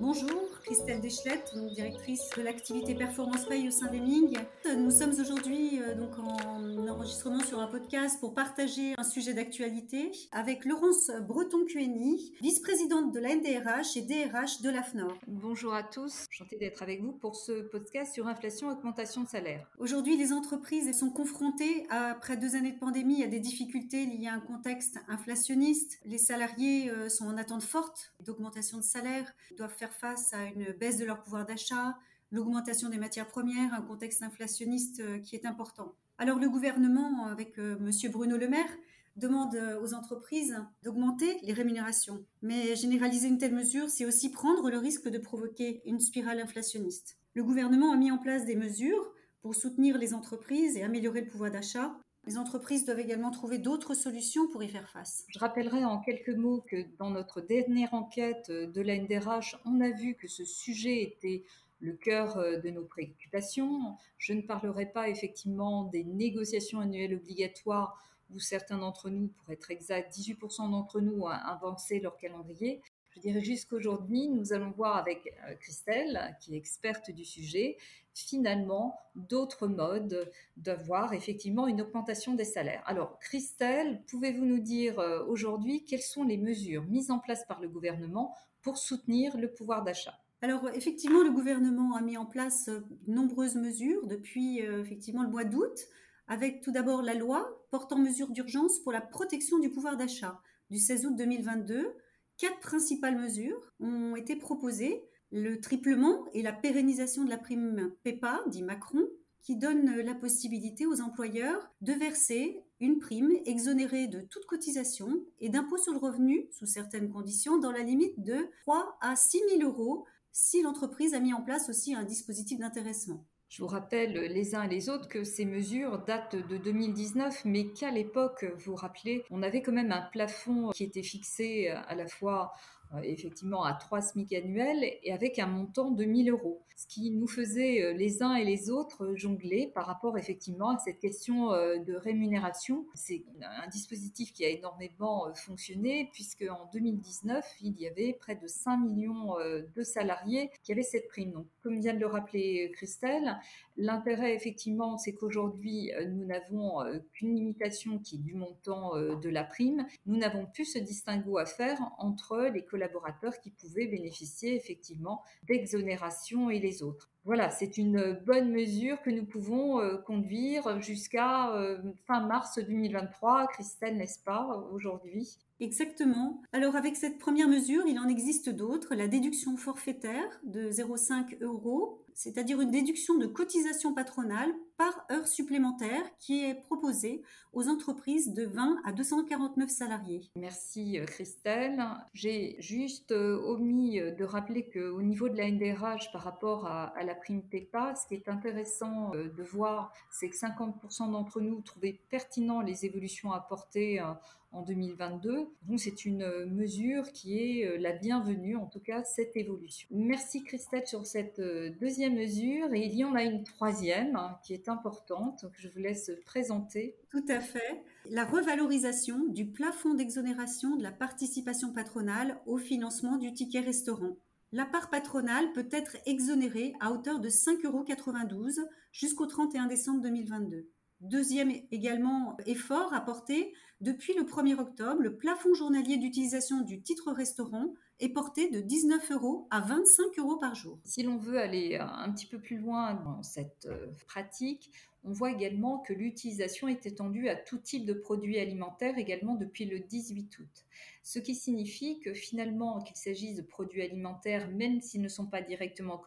Bonjour, Christelle Deschlette, directrice de l'activité Performance Pay au sein d'Eming. Nous sommes aujourd'hui euh, donc en enregistrement sur un podcast pour partager un sujet d'actualité avec Laurence Breton-Cueni, vice-présidente de la NDRH et DRH de l'AFNOR. Bonjour à tous, enchantée d'être avec vous pour ce podcast sur inflation et augmentation de salaire. Aujourd'hui, les entreprises sont confrontées, après deux années de pandémie, à des difficultés liées à un contexte inflationniste. Les salariés euh, sont en attente forte d'augmentation de salaire, doivent faire face à une baisse de leur pouvoir d'achat, l'augmentation des matières premières, un contexte inflationniste euh, qui est important. Alors le gouvernement, avec euh, M. Bruno Le Maire, demande euh, aux entreprises d'augmenter les rémunérations. Mais généraliser une telle mesure, c'est aussi prendre le risque de provoquer une spirale inflationniste. Le gouvernement a mis en place des mesures pour soutenir les entreprises et améliorer le pouvoir d'achat. Les entreprises doivent également trouver d'autres solutions pour y faire face. Je rappellerai en quelques mots que dans notre dernière enquête de la NDRH, on a vu que ce sujet était le cœur euh, de nos préoccupations. Je ne parlerai pas effectivement des négociations annuelles obligatoires où certains d'entre nous, pour être exact, 18% d'entre nous ont avancé leur calendrier. Je dirais jusqu'aujourd'hui, nous allons voir avec euh, Christelle, qui est experte du sujet, finalement d'autres modes d'avoir effectivement une augmentation des salaires. Alors, Christelle, pouvez-vous nous dire euh, aujourd'hui quelles sont les mesures mises en place par le gouvernement pour soutenir le pouvoir d'achat? Alors effectivement, le gouvernement a mis en place de euh, nombreuses mesures depuis effectivement le mois d'août, avec tout d'abord la loi portant mesures d'urgence pour la protection du pouvoir d'achat du 16 août 2022 Quatre principales mesures ont été proposées. Le triplement et la pérennisation de la prime PEPA, dit Macron, qui donne la possibilité aux employeurs de verser une prime exonérée de toute cotisation et d'impôt sur le revenu, sous certaines conditions, dans la limite de 3 à 6 000 euros si l'entreprise a mis en place aussi un dispositif d'intéressement. Je vous rappelle les uns et les autres que ces mesures datent de 2019, mais qu'à l'époque, vous vous rappelez, on avait quand même un plafond qui était fixé à la fois euh, effectivement à 3 SMIC annuels et avec un montant de 1000 euros. Ce qui nous faisait euh, les uns et les autres jongler par rapport effectivement à cette question euh, de rémunération. C'est un dispositif qui a énormément fonctionné puisque en 2019, il y avait près de 5 millions de salariés qui avaient cette prime. Donc, comme vient de le rappeler Christelle, l'intérêt effectivement, c'est qu'aujourd'hui, nous n'avons qu'une limitation qui est du montant de la prime. Nous n'avons plus ce distinguo à faire entre les collaborateurs qui pouvaient bénéficier effectivement d'exonération et les autres. Voilà, c'est une bonne mesure que nous pouvons euh, conduire jusqu'à euh, fin mars 2023, Christelle, n'est-ce pas, aujourd'hui? Exactement. Alors avec cette première mesure, il en existe d'autres. La déduction forfaitaire de 0,5 euros, c'est-à-dire une déduction de cotisation patronale par heure supplémentaire qui est proposée aux entreprises de 20 à 249 salariés. Merci euh, Christelle. J'ai juste omis de rappeler qu'au niveau de la NDRH par rapport à, la prime PEPA, ce qui est intéressant euh, de voir, c'est que 50% d'entre nous trouvaient pertinent les évolutions apportées euh, en 2022. Donc c'est une euh, mesure qui est la bienvenue, en tout cas cette évolution. Merci Christelle sur cette deuxième mesure et il y en a une troisième hein, qui est importante, que je vous laisse présenter. Tout à fait. La revalorisation du plafond d'exonération de la participation patronale au financement du ticket restaurant. La part patronale peut être exonérée à hauteur de 5,92 euros jusqu'au 31 décembre 2022. Deuxième également effort apporté, depuis le 1er octobre, le plafond journalier d'utilisation du titre restaurant est porté de 19 euros à 25 euros par jour. Si l'on veut aller un petit peu plus loin dans cette euh, pratique, on voit également que l'utilisation est étendue à tout type de produits alimentaires également depuis le 18 août. Ce qui signifie que finalement, qu'il s'agisse de produits alimentaires, même s'ils ne sont pas directement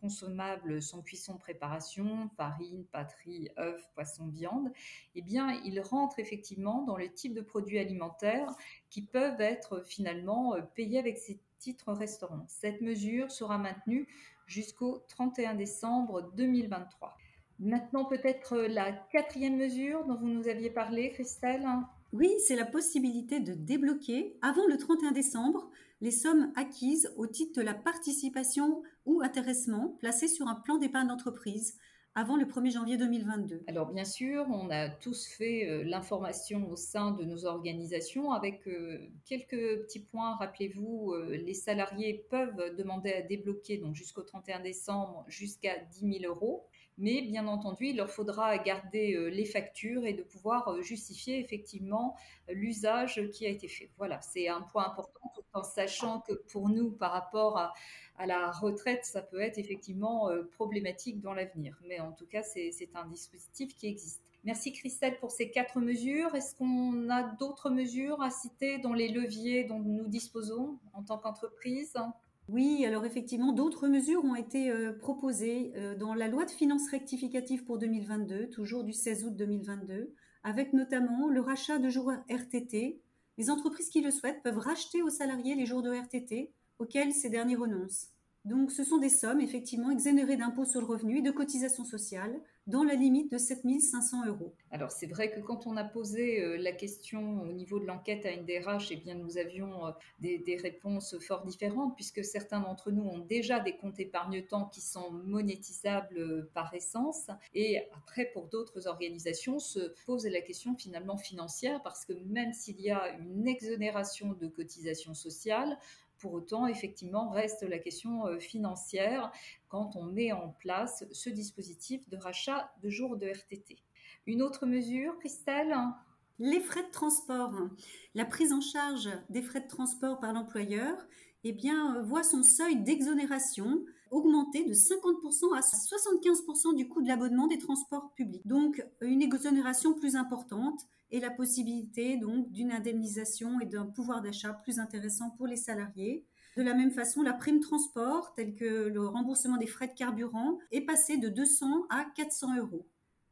consommables sans cuisson, préparation, farine, pâterie, œufs, poisson, viande, eh bien, ils rentrent effectivement dans le type de produits alimentaires qui peuvent être finalement euh, payés avec ces titres restaurants. Cette mesure sera maintenue jusqu'au 31 décembre 2023. Maintenant, peut-être euh, la quatrième mesure dont vous nous aviez parlé, Christelle? Oui, c'est la possibilité de débloquer avant le 31 décembre les sommes acquises au titre de la participation ou intéressement placées sur un plan d'épargne d'entreprise avant le 1er janvier 2022 Alors bien sûr, on a tous fait euh, l'information au sein de nos organisations avec euh, quelques petits points. Rappelez-vous, euh, les salariés peuvent demander à débloquer jusqu'au 31 décembre jusqu'à 10 000 euros. Mais bien entendu, il leur faudra garder les factures et de pouvoir justifier effectivement l'usage qui a été fait. Voilà, c'est un point important tout en sachant que pour nous, par rapport à, la retraite, ça peut être effectivement euh, problématique dans l'avenir. Mais en tout cas, c'est un dispositif qui existe. Merci Christelle pour ces quatre mesures. Est-ce qu'on a d'autres mesures à citer dans les leviers dont nous disposons en tant qu'entreprise? Oui, alors effectivement, d'autres mesures ont été euh, proposées euh, dans la loi de finances rectificative pour 2022, toujours du 16 août 2022, avec notamment le rachat de jours RTT. Les entreprises qui le souhaitent peuvent racheter aux salariés les jours de RTT auxquels ces derniers renoncent. Donc ce sont des sommes effectivement exonérées d'impôts sur le revenu et de cotisations sociales dans la limite de 7 500 euros. Alors c'est vrai que quand on a posé euh, la question au niveau de l'enquête à NDRH, eh bien nous avions euh, des, des, réponses fort différentes puisque certains d'entre nous ont déjà des comptes épargne-temps qui sont monétisables euh, par essence et après pour d'autres organisations se pose la question finalement financière parce que même s'il y a une exonération de cotisations sociales, pour autant, effectivement, reste la question euh, financière quand on met en place ce dispositif de rachat de jours de RTT. Une autre mesure, Christelle? Les frais de transport. La prise en charge des frais de transport par l'employeur eh bien, voit son seuil d'exonération augmenter de 50% à 75% du coût de l'abonnement des transports publics. Donc, une exonération plus importante et la possibilité donc d'une indemnisation et d'un pouvoir d'achat plus intéressant pour les salariés. De la même façon, la prime transport, telle que le remboursement des frais de carburant, est passée de 200 à 400 euros.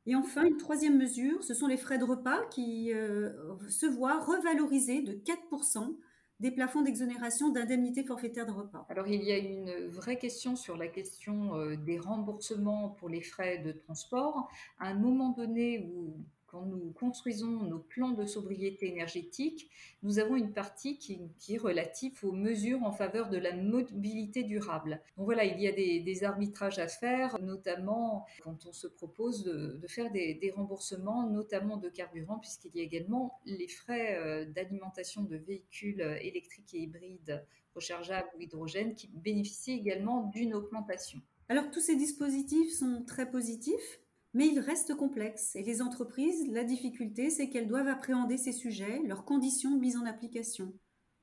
Et enfin, une troisième mesure, ce sont les frais de repas qui euh, se voient revalorisés de 4% des plafonds d'exonération d'indemnités forfaitaires de repas. Alors il y a une vraie question sur la question euh, des remboursements pour les frais de transport. À un moment donné où quand nous construisons nos plans de sobriété énergétique, nous avons une partie qui, est relative aux mesures en faveur de la mobilité durable. Donc voilà, il y a des, arbitrages à faire, notamment quand on se propose de, faire des, remboursements, notamment de carburant, puisqu'il y a également les frais euh, d'alimentation de véhicules électriques et hybrides rechargeables ou hydrogène qui bénéficient également d'une augmentation. Alors tous ces dispositifs sont très positifs, mais il reste complexe et les entreprises, la difficulté, c'est qu'elles doivent appréhender ces sujets, leurs conditions de mise en application.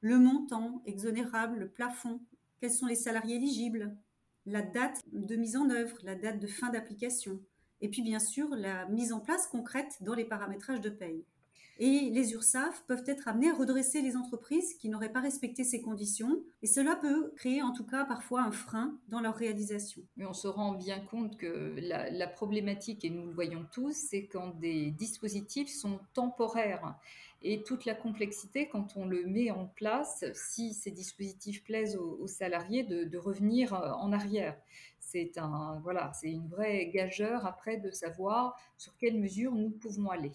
Le montant exonérable, le plafond, quels sont les salariés éligibles, la date de mise en œuvre, la date de fin d'application, et puis bien sûr la mise en place concrète dans les paramétrages de paye. Et les URSAF peuvent être amenés à redresser les entreprises qui n'auraient pas respecté ces conditions. Et cela peut créer en tout cas parfois un frein dans leur réalisation. Mais on se rend bien compte que la, problématique, et nous le voyons tous, c'est quand des dispositifs sont temporaires. Et toute la complexité quand on le met en place, si ces dispositifs plaisent aux, salariés, de, de, revenir euh, en arrière. C'est un, voilà, une vraie gageure après de savoir sur quelles mesures nous pouvons aller.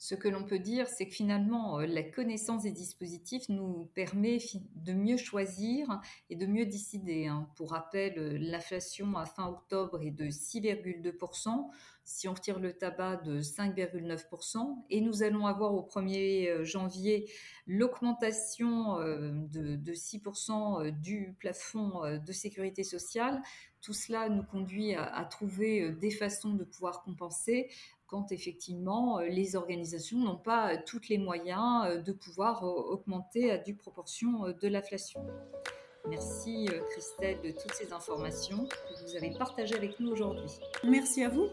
Ce que l'on peut dire, c'est que finalement, euh, la connaissance des dispositifs nous permet de mieux choisir et de mieux décider. Hein. Pour rappel, euh, l'inflation à fin octobre est de 6,2%, si on retire le tabac de 5,9%, et nous allons avoir au 1er euh, janvier l'augmentation de, 6% du plafond de sécurité sociale. Tout cela nous conduit à trouver des façons de pouvoir compenser quand effectivement euh, les organisations n'ont pas euh, tous les moyens euh, de pouvoir augmenter à due proportion de l'inflation. Merci Christelle de toutes ces informations que vous avez partagées avec nous aujourd'hui. Merci à vous.